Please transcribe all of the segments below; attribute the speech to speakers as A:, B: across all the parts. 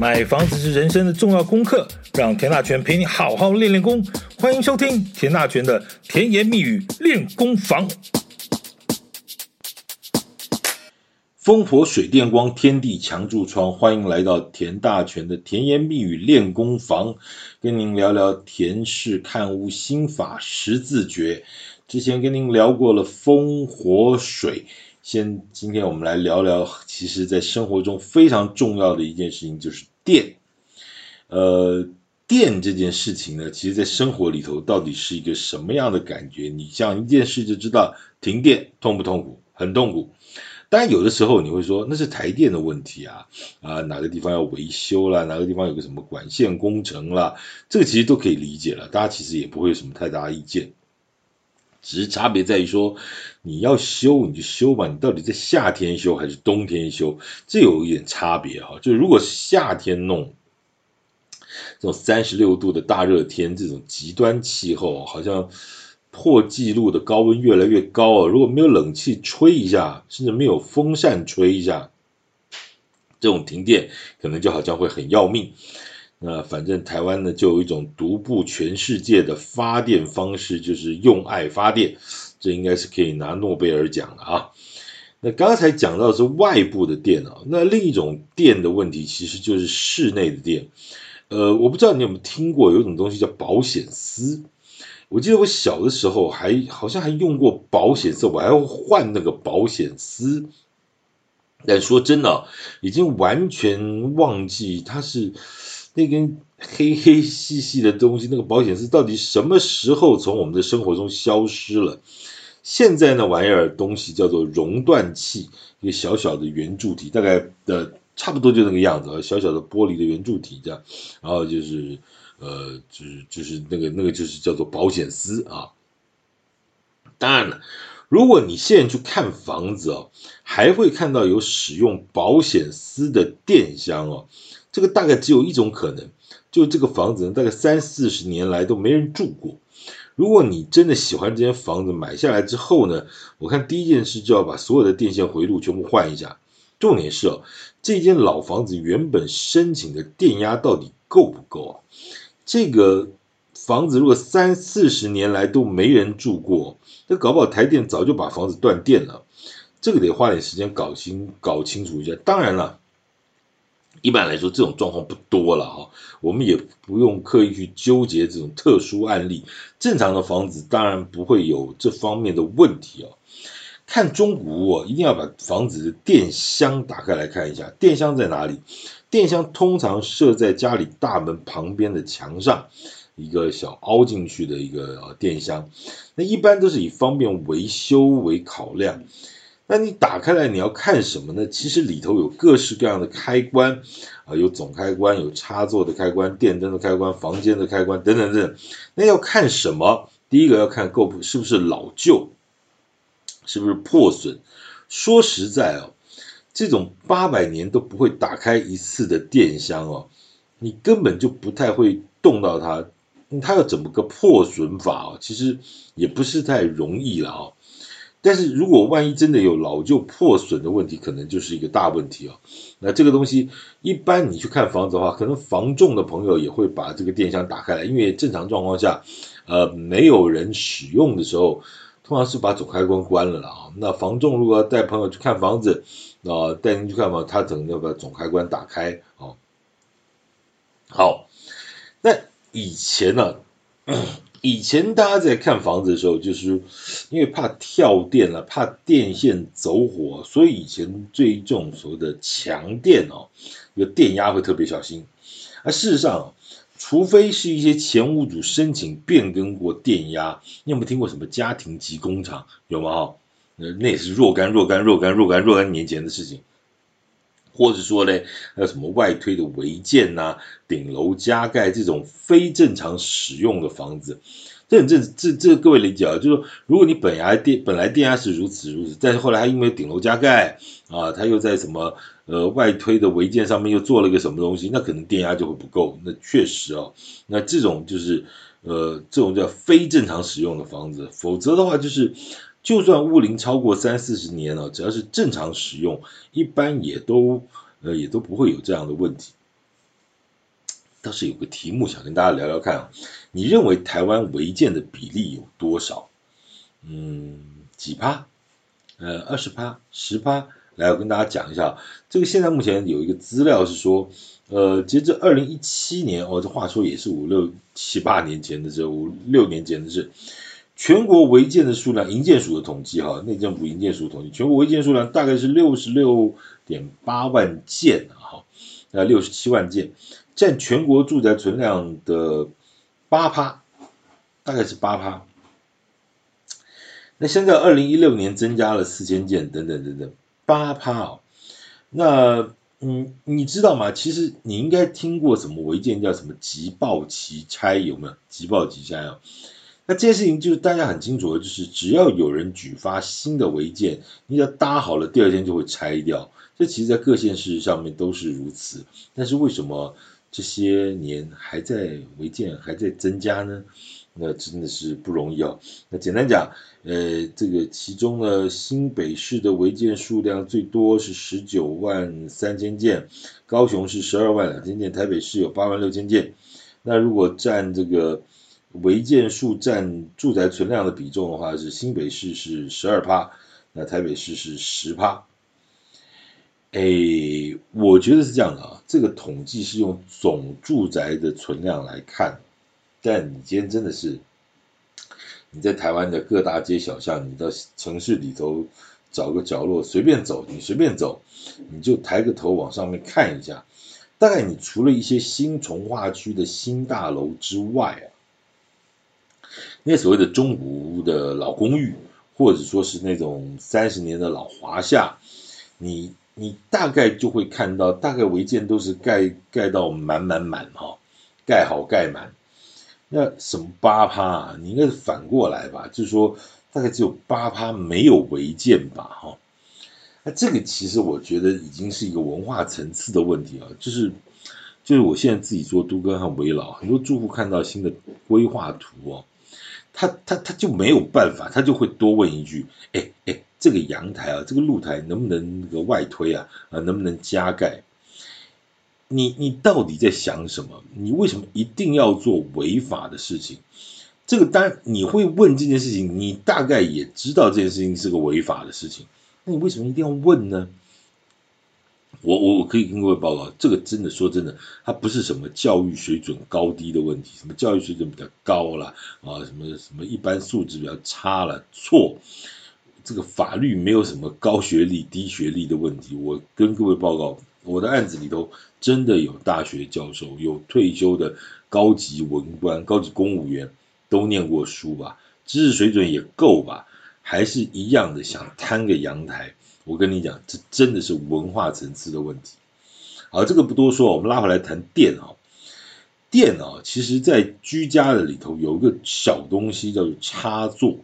A: 买房子是人生的重要功课，让田大权陪你好好练练功。欢迎收听田大权的甜言蜜语练功房。风火水电光，天地墙柱窗，欢迎来到田大权的甜言蜜语练功房，跟您聊聊田氏看屋心法十字诀。之前跟您聊过了风火水。先，今天我们来聊聊，其实在生活中非常重要的一件事情就是电。呃，电这件事情呢，其实在生活里头到底是一个什么样的感觉？你像一件事就知道，停电痛不痛苦？很痛苦。当然，有的时候你会说那是台电的问题啊，啊，哪个地方要维修啦，哪个地方有个什么管线工程啦，这个其实都可以理解了，大家其实也不会有什么太大意见。只是差别在于说，你要修你就修吧，你到底在夏天修还是冬天修，这有一点差别哈。就如果夏天弄这种三十六度的大热天，这种极端气候，好像破纪录的高温越来越高啊。如果没有冷气吹一下，甚至没有风扇吹一下，这种停电可能就好像会很要命。那反正台湾呢，就有一种独步全世界的发电方式，就是用爱发电，这应该是可以拿诺贝尔奖的啊。那刚才讲到是外部的电啊，那另一种电的问题其实就是室内的电。呃，我不知道你有没有听过有一种东西叫保险丝。我记得我小的时候还好像还用过保险丝，我还要换那个保险丝。但说真的，已经完全忘记它是。那根黑 黑细细的东西，那个保险丝到底什么时候从我们的生活中消失了？现在那玩意儿东西叫做熔断器，一个小小的圆柱体，大概的差不多就那个样子，小小的玻璃的圆柱体这样，然后就是呃，就是就是那个那个就是叫做保险丝啊。当然了，如果你现在去看房子哦，还会看到有使用保险丝的电箱哦。这个大概只有一种可能，就这个房子呢，大概三四十年来都没人住过。如果你真的喜欢这间房子，买下来之后呢，我看第一件事就要把所有的电线回路全部换一下。重点是哦，这间老房子原本申请的电压到底够不够啊？这个房子如果三四十年来都没人住过，那搞不好台电早就把房子断电了。这个得花点时间搞清搞清楚一下。当然了。一般来说，这种状况不多了哈，我们也不用刻意去纠结这种特殊案例。正常的房子当然不会有这方面的问题哦。看中古屋，一定要把房子的电箱打开来看一下，电箱在哪里？电箱通常设在家里大门旁边的墙上，一个小凹进去的一个电箱。那一般都是以方便维修为考量。那你打开来你要看什么呢？其实里头有各式各样的开关啊，有总开关，有插座的开关，电灯的开关，房间的开关等等等等。那要看什么？第一个要看够不是不是老旧，是不是破损。说实在哦，这种八百年都不会打开一次的电箱哦，你根本就不太会动到它。它要怎么个破损法哦？其实也不是太容易了哦。但是如果万一真的有老旧破损的问题，可能就是一个大问题哦。那这个东西，一般你去看房子的话，可能房仲的朋友也会把这个电箱打开来，因为正常状况下，呃，没有人使用的时候，通常是把总开关关了啊。那房仲如果要带朋友去看房子，啊，带您去看房，他可能要把总开关打开啊。好，那以前呢？以前大家在看房子的时候，就是因为怕跳电了，怕电线走火，所以以前对这种所谓的强电哦，有电压会特别小心。而事实上，除非是一些前屋主申请变更过电压，你有没有听过什么家庭级工厂？有吗？哈，那也是若干若干若干若干若干年前的事情。或者说呢，还有什么外推的违建呐、顶楼加盖这种非正常使用的房子，这这这这各位理解啊，就是说，如果你本来电本来电压是如此如此，但是后来还因为顶楼加盖啊，他又在什么呃外推的违建上面又做了一个什么东西，那可能电压就会不够。那确实哦，那这种就是呃这种叫非正常使用的房子，否则的话就是。就算物龄超过三四十年了，只要是正常使用，一般也都呃也都不会有这样的问题。倒是有个题目想跟大家聊聊看啊，你认为台湾违建的比例有多少？嗯，几趴？呃，二十趴、十趴？来，我跟大家讲一下，这个现在目前有一个资料是说，呃，截至二零一七年，哦，这话说也是五六七八年前的事，五六年前的事，全国违建的数量，营建署的统计哈，内政部营建署统计，全国违建数量大概是六十六点八万件哈，呃，六十七万件。占全国住宅存量的八趴，大概是八趴。那现在二零一六年增加了四千件，等等等等，八趴哦。那嗯，你知道吗？其实你应该听过什么违建叫什么急报急拆，有没有？急报急拆啊？那这件事情就是大家很清楚的，就是只要有人举发新的违建，你只要搭好了，第二天就会拆掉。这其实，在各县市上面都是如此。但是为什么？这些年还在违建还在增加呢，那真的是不容易哦。那简单讲，呃，这个其中呢，新北市的违建数量最多是十九万三千件，高雄是十二万两千件，台北市有八万六千件。那如果占这个违建数占住宅存量的比重的话，是新北市是十二趴，那台北市是十趴。哎，我觉得是这样的啊，这个统计是用总住宅的存量来看，但你今天真的是，你在台湾的各大街小巷，你到城市里头找个角落随便走，你随便走，你就抬个头往上面看一下，大概你除了一些新从化区的新大楼之外啊，那所谓的中古的老公寓，或者说是那种三十年的老华夏，你。你大概就会看到，大概违建都是盖盖到满满满哈，盖好盖满。那什么八趴啊？你应该是反过来吧？就是说，大概只有八趴没有违建吧？哈。那这个其实我觉得已经是一个文化层次的问题啊。就是就是我现在自己做都跟和危老，很多住户看到新的规划图哦，他他他就没有办法，他就会多问一句：哎哎。这个阳台啊，这个露台能不能那个外推啊？啊，能不能加盖？你你到底在想什么？你为什么一定要做违法的事情？这个当然你会问这件事情，你大概也知道这件事情是个违法的事情，那你为什么一定要问呢？我我我可以跟各位报告，这个真的说真的，它不是什么教育水准高低的问题，什么教育水准比较高了啊，什么什么一般素质比较差了，错。这个法律没有什么高学历低学历的问题，我跟各位报告，我的案子里头真的有大学教授，有退休的高级文官、高级公务员，都念过书吧，知识水准也够吧，还是一样的想摊个阳台。我跟你讲，这真的是文化层次的问题。好，这个不多说，我们拉回来谈电啊，电啊，其实在居家的里头有一个小东西叫做插座。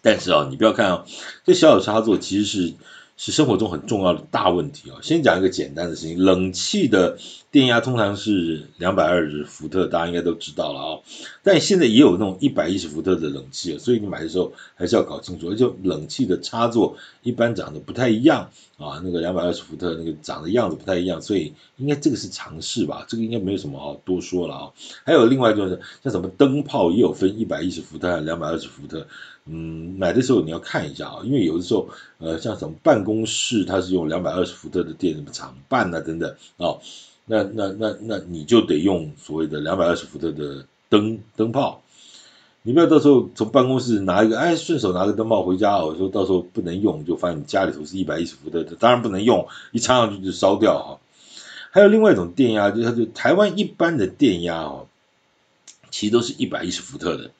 A: 但是啊，你不要看啊，这小小插座其实是是生活中很重要的大问题啊。先讲一个简单的事情，冷气的电压通常是两百二十伏特，大家应该都知道了啊。但现在也有那种一百一十伏特的冷气，所以你买的时候还是要搞清楚，而且冷气的插座一般长得不太一样啊，那个两百二十伏特那个长的样子不太一样，所以应该这个是常识吧？这个应该没有什么好多说了啊。还有另外就是像什么灯泡也有分一百一十伏特两百二十伏特。嗯，买的时候你要看一下啊，因为有的时候，呃，像什么办公室它是用两百二十伏特的电，什么厂办啊等等啊，那那那那你就得用所谓的两百二十伏特的灯灯泡，你不要到时候从办公室拿一个，哎，顺手拿个灯泡回家，我说到时候不能用，就发现你家里头是一百一十伏特的，当然不能用，一插上去就烧掉哈。还有另外一种电压，就它就台湾一般的电压哦，其实都是一百一十伏特的，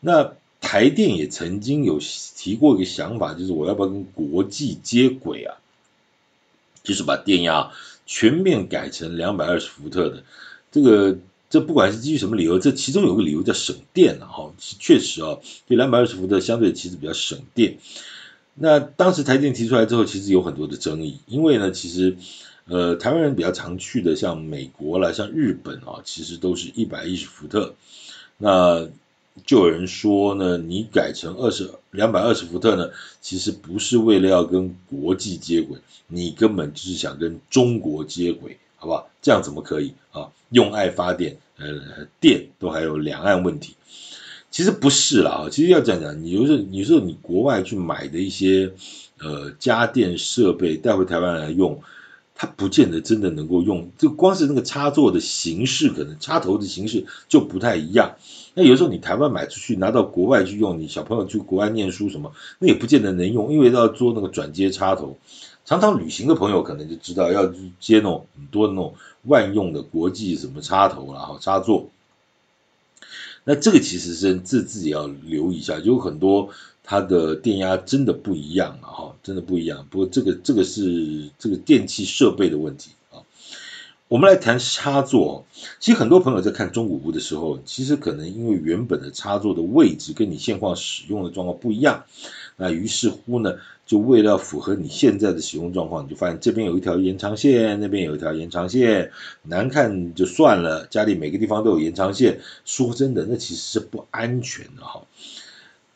A: 那。台电也曾经有提过一个想法，就是我要不要跟国际接轨啊？就是把电压全面改成两百二十伏特的。这个这不管是基于什么理由，这其中有个理由叫省电啊，哈，确实啊，对两百二十伏特相对其实比较省电。那当时台电提出来之后，其实有很多的争议，因为呢，其实呃台湾人比较常去的，像美国啦，像日本啊，其实都是一百一十伏特。那就有人说呢，你改成二十两百二十伏特呢，其实不是为了要跟国际接轨，你根本就是想跟中国接轨，好不好？这样怎么可以啊？用爱发电，呃，电都还有两岸问题。其实不是啦，其实要讲讲，你有时候，有时候你国外去买的一些呃家电设备带回台湾来用，它不见得真的能够用。就光是那个插座的形式，可能插头的形式就不太一样。那有时候你台湾买出去，拿到国外去用，你小朋友去国外念书什么，那也不见得能用，因为要做那个转接插头。常常旅行的朋友可能就知道，要接那种很多那种万用的国际什么插头然后插座。那这个其实是自自己要留意一下，有很多它的电压真的不一样啊，哈，真的不一样。不过这个这个是这个电器设备的问题。我们来谈插座，其实很多朋友在看中古屋的时候，其实可能因为原本的插座的位置跟你现况使用的状况不一样，那于是乎呢，就为了符合你现在的使用状况，你就发现这边有一条延长线，那边有一条延长线，难看就算了，家里每个地方都有延长线，说真的，那其实是不安全的哈。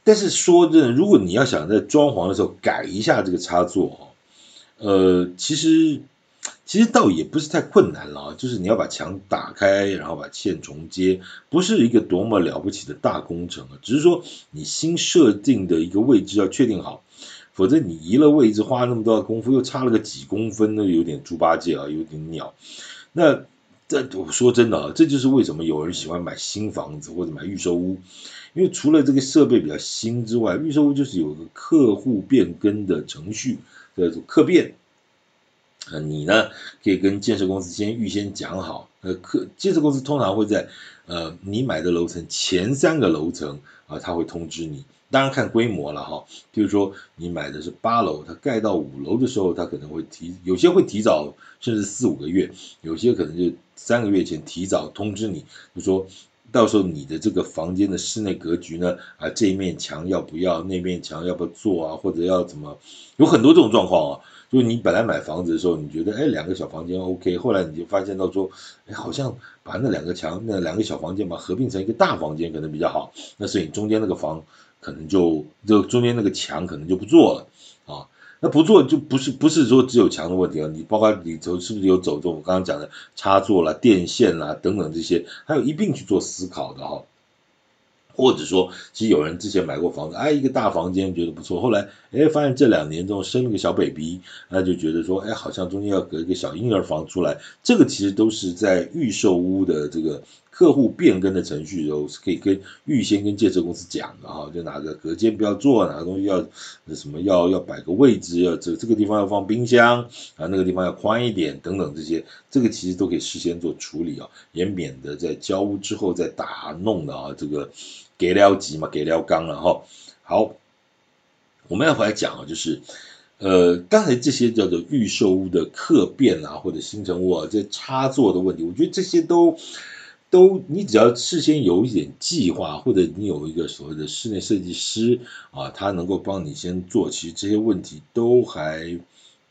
A: 但是说真的，如果你要想在装潢的时候改一下这个插座，呃，其实其实倒也不是太困难了，就是你要把墙打开，然后把线重接，不是一个多么了不起的大工程啊，只是说你新设定的一个位置要确定好。否则你移了位置，花那么多的功夫，又差了个几公分，那有点猪八戒啊，有点鸟。那这我说真的啊，这就是为什么有人喜欢买新房子或者买预售屋，因为除了这个设备比较新之外，预售屋就是有个客户变更的程序，叫做客变。啊，你呢可以跟建设公司先预先讲好，呃，客建设公司通常会在呃你买的楼层前三个楼层啊，他会通知你。当然看规模了哈，譬如说你买的是八楼，它盖到五楼的时候，它可能会提，有些会提早，甚至四五个月，有些可能就三个月前提早通知你，就说到时候你的这个房间的室内格局呢，啊这一面墙要不要，那面墙要不要做啊，或者要怎么，有很多这种状况啊。就是你本来买房子的时候，你觉得哎两个小房间 OK，后来你就发现到说，哎好像把那两个墙那两个小房间嘛合并成一个大房间可能比较好，那所以中间那个房。可能就就中间那个墙可能就不做了，那不做就不是不是说只有墙的问题啊，你包括里头是不是有走这种我刚刚讲的插座啦、电线啦等等这些，还有一并去做思考的哈。或者说，其实有人之前买过房子，哎，一个大房间觉得不错，后来哎发现这两年中生了个小 baby，那就觉得说，哎，好像中间要隔一个小婴儿房出来，这个其实都是在预售屋的这个客户变更的程序中是可以跟预先跟建设公司讲的哈，就哪个隔间不要做，哪个东西要什么要要摆个位置，要这这个地方要放冰箱啊，那个地方要宽一点等等这些，这个其实都可以事先做处理啊，也免得在交屋之后再打弄的啊这个。给了急嘛，给了刚了哈。好，我们要回来讲啊，就是呃，刚才这些叫做预售屋的客变啊，或者新成屋啊，这插座的问题，我觉得这些都都，你只要事先有一点计划，或者你有一个所谓的室内设计师啊，他能够帮你先做，其实这些问题都还。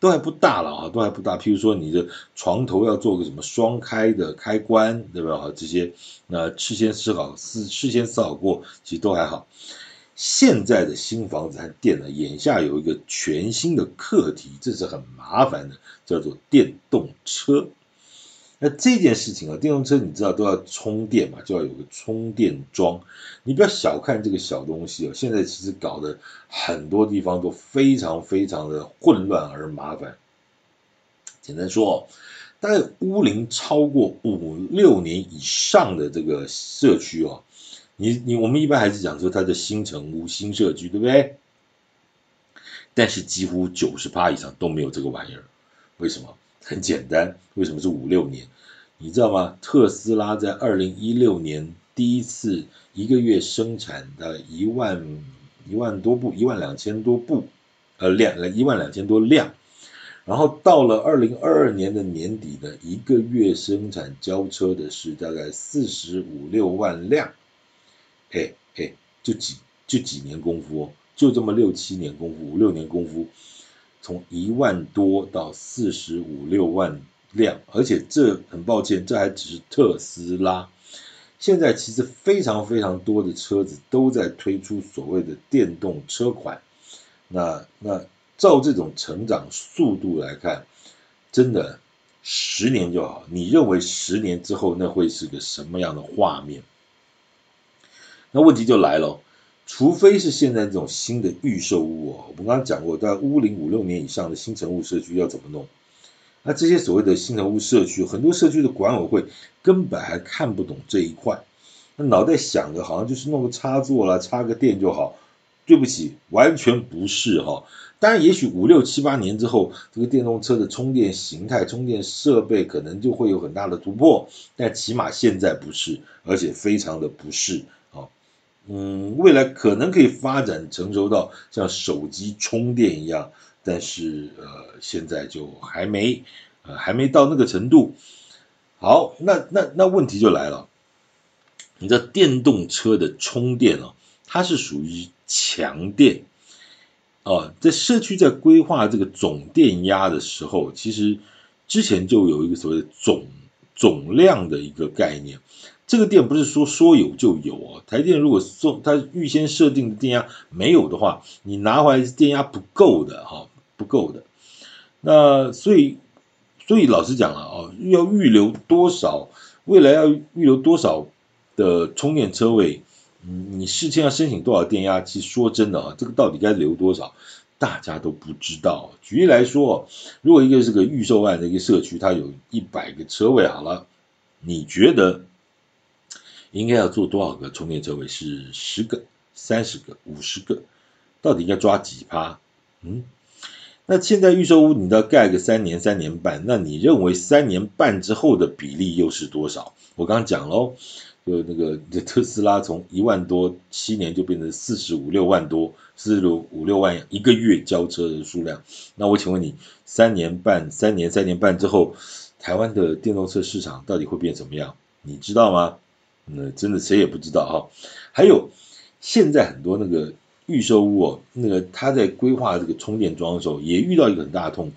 A: 都还不大了啊，都还不大。譬如说，你的床头要做个什么双开的开关，对吧？这些那事先思考、事事先思考过，其实都还好。现在的新房子和电呢，眼下有一个全新的课题，这是很麻烦的，叫做电动车。那这件事情啊，电动车你知道都要充电嘛，就要有个充电桩。你不要小看这个小东西哦，现在其实搞得很多地方都非常非常的混乱而麻烦。简单说，大概屋龄超过五六年以上的这个社区哦，你你我们一般还是讲说它的新城屋、新社区，对不对？但是几乎九十趴以上都没有这个玩意儿，为什么？很简单，为什么是五六年？你知道吗？特斯拉在二零一六年第一次一个月生产的一万一万多部，一万两千多部，呃，两一万两千多辆，然后到了二零二二年的年底呢，一个月生产交车的是大概四十五六万辆，嘿嘿，就几就几年功夫哦，就这么六七年功夫，五六年功夫。从一万多到四十五六万辆，而且这很抱歉，这还只是特斯拉。现在其实非常非常多的车子都在推出所谓的电动车款。那那照这种成长速度来看，真的十年就好。你认为十年之后那会是个什么样的画面？那问题就来了，除非是现在这种新的预售屋哦，我们刚刚讲过，在屋龄五六年以上的新成屋社区要怎么弄？那这些所谓的新成屋社区，很多社区的管委会根本还看不懂这一块，那脑袋想的好像就是弄个插座啦，插个电就好。对不起，完全不是哈。当然，也许五六七八年之后，这个电动车的充电形态、充电设备可能就会有很大的突破，但起码现在不是，而且非常的不是啊。嗯，未来可能可以发展成熟到像手机充电一样，但是呃，现在就还没呃还没到那个程度。好，那那那问题就来了，你知道电动车的充电啊，它是属于。强电，哦，在社区在规划这个总电压的时候，其实之前就有一个所谓的总总量的一个概念。这个电不是说说有就有哦，台电如果送它预先设定的电压没有的话，你拿回来是电压不够的哈，不够的。那所以所以老实讲了啊，要预留多少，未来要预留多少的充电车位？嗯，你事先要申请多少电压？其实说真的啊，这个到底该留多少，大家都不知道。举例来说，如果一个是个预售案的一个社区，它有一百个车位，好了，你觉得应该要做多少个充电车位？是十个、三十个、五十个？到底应该抓几趴？嗯，那现在预售屋你都要盖个三年、三年半，那你认为三年半之后的比例又是多少？我刚刚讲喽。就那个 特斯拉从一万多七年就变成四十五六万多，四十五六万一个月交车的数量。那我请问你，三年半、三年、三年半之后，台湾的电动车市场到底会变怎么样？你知道吗？那真的谁也不知道哈。还有现在很多那个预售屋哦，那个他在规划这个充电桩的时候，也遇到一个很大的痛苦。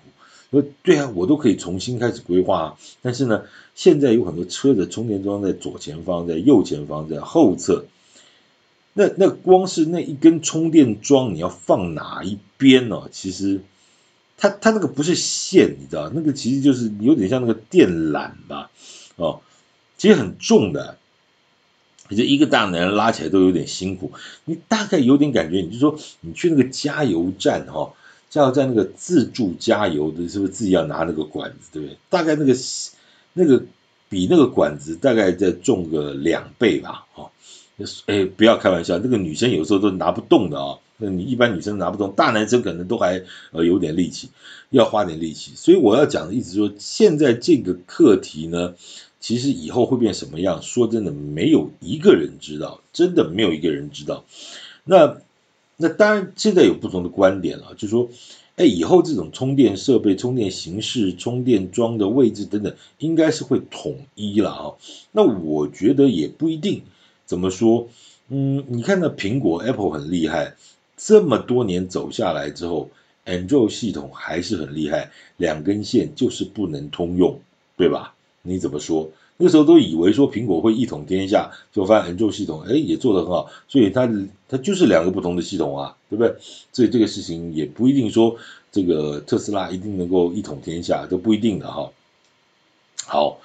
A: 说对啊，我都可以重新开始规划，但是呢，现在有很多车的充电桩在左前方，在右前方，在后侧。那那光是那一根充电桩，你要放哪一边呢？其实，它它那个不是线，你知道，那个其实就是有点像那个电缆吧？哦，其实很重的，你这一个大男人拉起来都有点辛苦。你大概有点感觉，你就说你去那个加油站哈、哦。像在那个自助加油的，是不是自己要拿那个管子，对不对？大概那个那个比那个管子大概再重个两倍吧，哈。哎，不要开玩笑，那个女生有时候都拿不动的啊。那你一般女生拿不动，大男生可能都还呃有点力气，要花点力气。所以我要讲的意思说，现在这个课题呢，其实以后会变什么样？说真的，没有一个人知道，真的没有一个人知道。那。那当然，现在有不同的观点了，就是说，哎，以后这种充电设备、充电形式、充电桩的位置等等，应该是会统一了啊。那我觉得也不一定。怎么说？嗯，你看那苹果 Apple 很厉害，这么多年走下来之后，Android 系统还是很厉害，两根线就是不能通用，对吧？你怎么说？那时候都以为说苹果会一统天下，就发现安卓系统哎也做得很好，所以它它就是两个不同的系统啊，对不对？所以这个事情也不一定说这个特斯拉一定能够一统天下，都不一定的哈。好，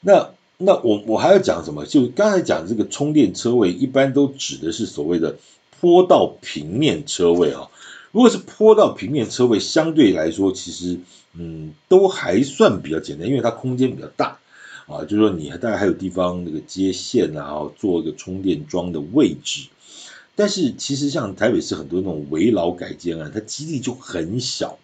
A: 那那我我还要讲什么？就刚才讲这个充电车位，一般都指的是所谓的坡道平面车位啊。如果是坡道平面车位，相对来说其实嗯都还算比较简单，因为它空间比较大。啊，就是说你大概还有地方那个接线啊，做一个充电桩的位置。但是其实像台北市很多那种围老改建案，它基地就很小，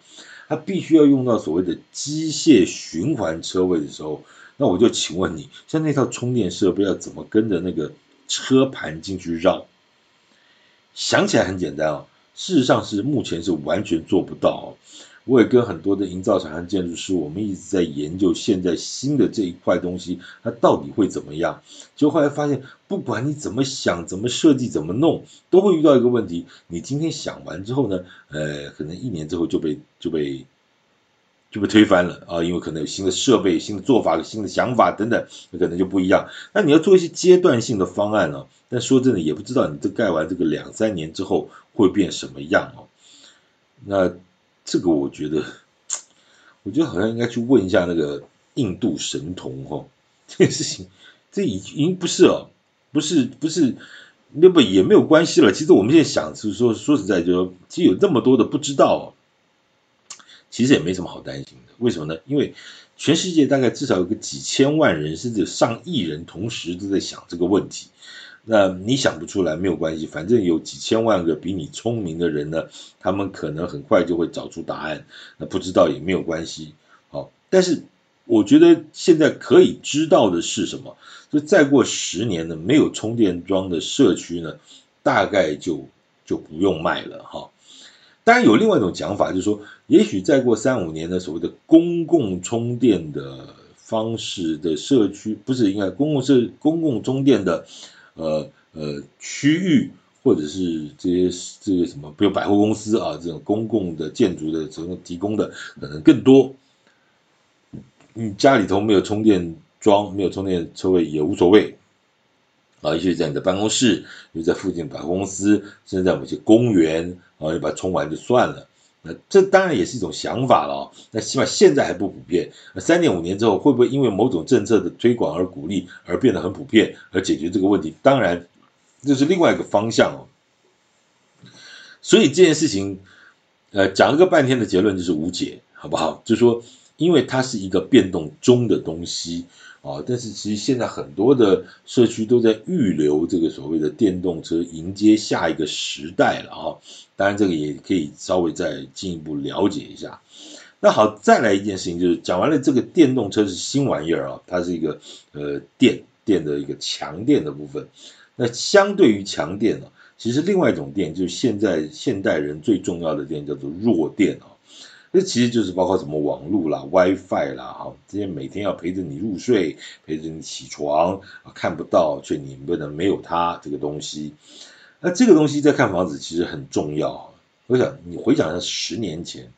A: 它必须要用到所谓的机械循环车位的时候，那我就请问你，像那套充电设备要怎么跟着那个车盘进去绕？想起来很简单哦，事实上是目前是完全做不到。我也跟很多的营造厂和建筑师，我们一直在研究现在新的这一块东西，它到底会怎么样？就后来发现，不管你怎么想、怎么设计、怎么弄，都会遇到一个问题。你今天想完之后呢，呃，可能一年之后就被就被就被推翻了啊，因为可能有新的设备、新的做法、新的想法等等，那可能就不一样。那你要做一些阶段性的方案呢、啊？但说真的，也不知道你这盖完这个两三年之后会变什么样哦。那。这个我觉得，我觉得好像应该去问一下那个印度神童哈，这个事情这已经不是哦，不是不是，那不也没有关系了。其实我们现在想是说说实在就说，其实有这么多的不知道，其实也没什么好担心的。为什么呢？因为全世界大概至少有个几千万人，甚至上亿人同时都在想这个问题。那你想不出来没有关系，反正有几千万个比你聪明的人呢，他们可能很快就会找出答案。那不知道也没有关系，好，但是我觉得现在可以知道的是什么？就再过十年呢，没有充电桩的社区呢，大概就就不用卖了哈。当然有另外一种讲法，就是说，也许再过三五年呢，所谓的公共充电的方式的社区，不是应该公共社公共充电的。呃呃，区域或者是这些这些什么，比如百货公司啊，这种公共的建筑的这种提供的可能更多。你家里头没有充电桩，没有充电车位也无所谓啊，也许在你的办公室，又在附近百货公司，甚至在某些公园啊，你把它充完就算了。那这当然也是一种想法了。那起码现在还不普遍。那三点五年之后会不会因为某种政策的推广而鼓励而变得很普遍，而解决这个问题？当然，这是另外一个方向哦。所以这件事情，呃，讲了个半天的结论就是无解，好不好？就是说，因为它是一个变动中的东西。啊，但是其实现在很多的社区都在预留这个所谓的电动车，迎接下一个时代了啊。当然，这个也可以稍微再进一步了解一下。那好，再来一件事情，就是讲完了这个电动车是新玩意儿啊，它是一个呃电电的一个强电的部分。那相对于强电呢，其实另外一种电就是现在现代人最重要的电，叫做弱电啊。这其实就是包括什么网络啦、WiFi 啦，哈，这些每天要陪着你入睡、陪着你起床啊，看不到却你不能没有它这个东西。那这个东西在看房子其实很重要。我想你回想下十年前、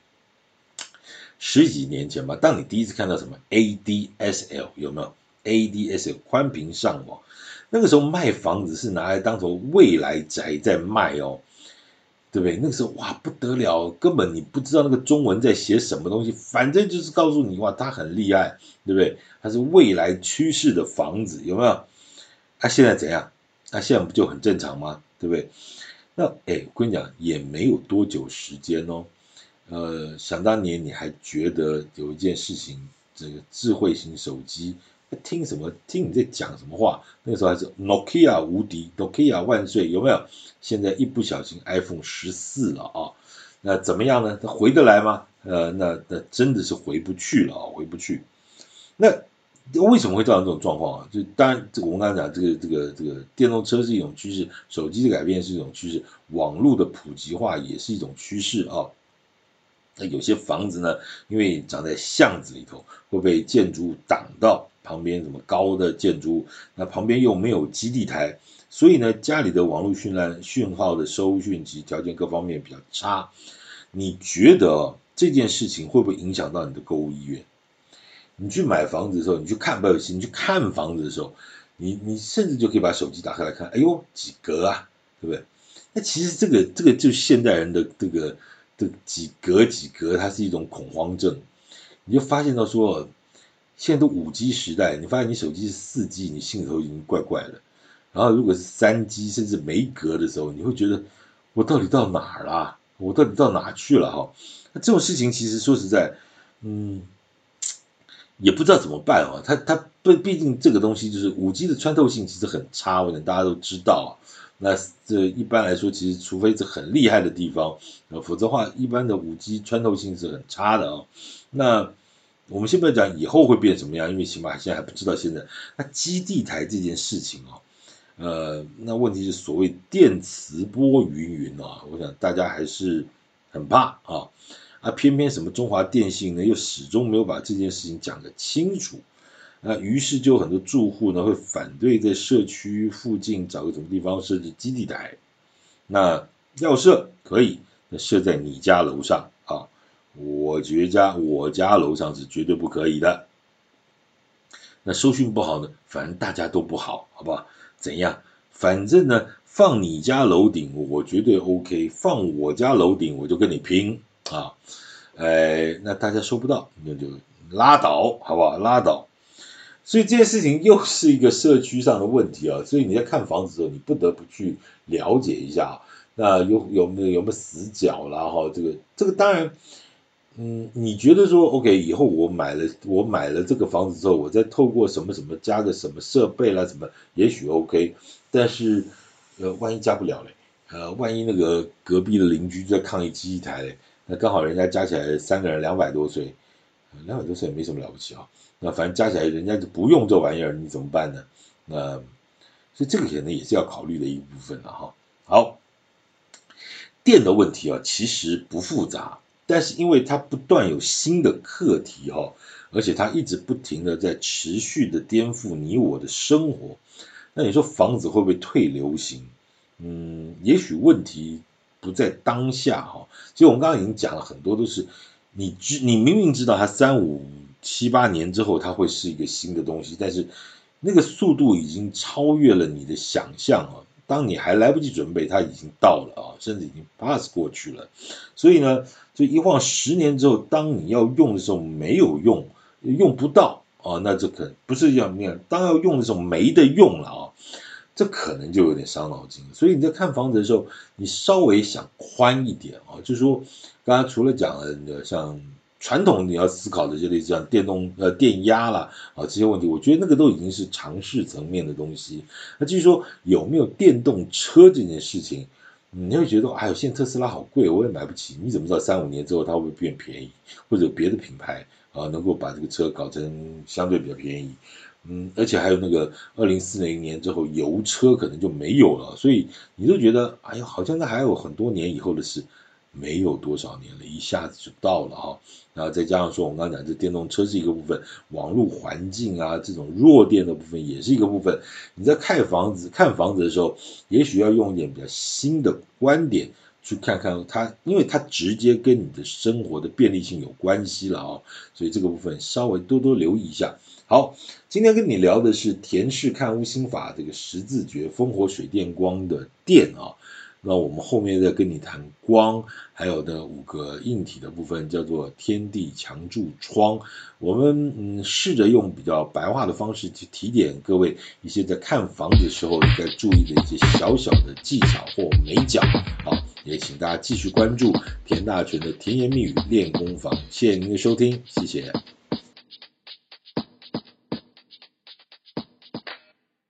A: 十几年前吧，当你第一次看到什么 ADSL 有没有？ADSL 宽频上网，那个时候卖房子是拿来当做未来宅在卖哦。对不对？那个时候哇不得了，根本你不知道那个中文在写什么东西，反正就是告诉你哇，它很厉害，对不对？它是未来趋势的房子，有没有？它、啊、现在怎样？那、啊、现在不就很正常吗？对不对？那哎，我跟你讲，也没有多久时间哦。呃，想当年你还觉得有一件事情，这个智慧型手机。听什么？听你在讲什么话？那个时候还是 Nokia 无敌，Nokia 万岁，有没有？现在一不小心 iPhone 十四了啊，那怎么样呢？它回得来吗？呃，那那真的是回不去了啊，回不去。那为什么会造成这种状况啊？就当然，这个我们刚才讲，这个这个这个电动车是一种趋势，手机的改变是一种趋势，网络的普及化也是一种趋势啊。那有些房子呢，因为长在巷子里头，会被建筑挡到。旁边什么高的建筑物，那旁边又没有基地台，所以呢，家里的网络讯号讯号的收讯及条件各方面比较差。你觉得这件事情会不会影响到你的购物意愿？你去买房子的时候，你去看不要你去看房子的时候，你你甚至就可以把手机打开来看，哎呦几格啊，对不对？那其实这个这个就现代人的这个这、几格几格，它是一种恐慌症，你就发现到说。现在都五 G 时代，你发现你手机是四 G，你心里头已经怪怪的。然后如果是三 G 甚至没格的时候，你会觉得我到底到哪儿了？我到底到哪去了？哈，那这种事情其实说实在，嗯，也不知道怎么办啊。它它毕毕竟这个东西就是五 G 的穿透性其实很差，我想大家都知道。那这一般来说，其实除非是很厉害的地方，呃否则话，一般的五 G 穿透性是很差的啊。那我们先不要讲以后会变什么样，因为起码现在还不知道现在。那基地台这件事情啊，呃，那问题是所谓电磁波云云啊，我想大家还是很怕啊，啊，偏偏什么中华电信呢，又始终没有把这件事情讲得清楚，那于是就有很多住户呢会反对在社区附近找个什么地方设置基地台，那要设可以，那设在你家楼上。我觉家，我家楼上是绝对不可以的。那收讯不好呢？反正大家都不好，好不好？怎样？反正呢，放你家楼顶，我绝对 OK；放我家楼顶，我就跟你拼啊！哎，那大家收不到，那就拉倒，好不好？拉倒。所以这件事情又是一个社区上的问题啊。所以你在看房子的时候，你不得不去了解一下，那有有没有有没有死角啦？哈，这个这个当然。嗯，你觉得说，OK，以后我买了我买了这个房子之后，我再透过什么什么加个什么设备啦，什么也许 OK，但是呃，万一加不了嘞，呃，万一那个隔壁的邻居在抗议机器台嘞，那刚好人家加起来三个人两百多岁，两百多岁也没什么了不起啊，那反正加起来人家就不用这玩意儿，你怎么办呢？那所以这个可能也是要考虑的一部分了哈。好，电的问题啊，其实不复杂。但是因为它不断有新的课题哈，而且它一直不停的在持续的颠覆你我的生活，那你说房子会不会退流行？嗯，也许问题不在当下哈。其实我们刚刚已经讲了很多，都是你知你明明知道它三五七八年之后它会是一个新的东西，但是那个速度已经超越了你的想象啊。当你还来不及准备，它已经到了啊，甚至已经 pass 过去了。所以呢，就一晃十年之后，当你要用的时候没有用，用不到啊，那这可不是要面，当要用的时候没得用了啊，这可能就有点伤脑筋。所以你在看房子的时候，你稍微想宽一点啊，就是说，刚才除了讲了像。传统你要思考的就类似像电动呃电压啦啊这些问题，我觉得那个都已经是尝试层面的东西。那至于说有没有电动车这件事情，你会觉得哎呦，现在特斯拉好贵，我也买不起。你怎么知道三五年之后它会不会变便宜，或者别的品牌啊能够把这个车搞成相对比较便宜？嗯，而且还有那个二零四零年之后油车可能就没有了，所以你都觉得哎呦，好像那还有很多年以后的事。没有多少年了，一下子就到了哈，然后再加上说，我们刚刚讲这电动车是一个部分，网络环境啊，这种弱电的部分也是一个部分。你在看房子看房子的时候，也许要用一点比较新的观点去看看它，因为它直接跟你的生活的便利性有关系了啊，所以这个部分稍微多多留意一下。好，今天跟你聊的是田氏看屋心法这个十字诀，风火水电光的电啊。那我们后面再跟你谈光，还有的五个硬体的部分叫做天地墙柱窗。我们嗯试着用比较白话的方式去提点各位一些在看房子的时候应该注意的一些小小的技巧或美角。好，也请大家继续关注田大权的甜言蜜语练功房。谢谢您的收听，谢谢。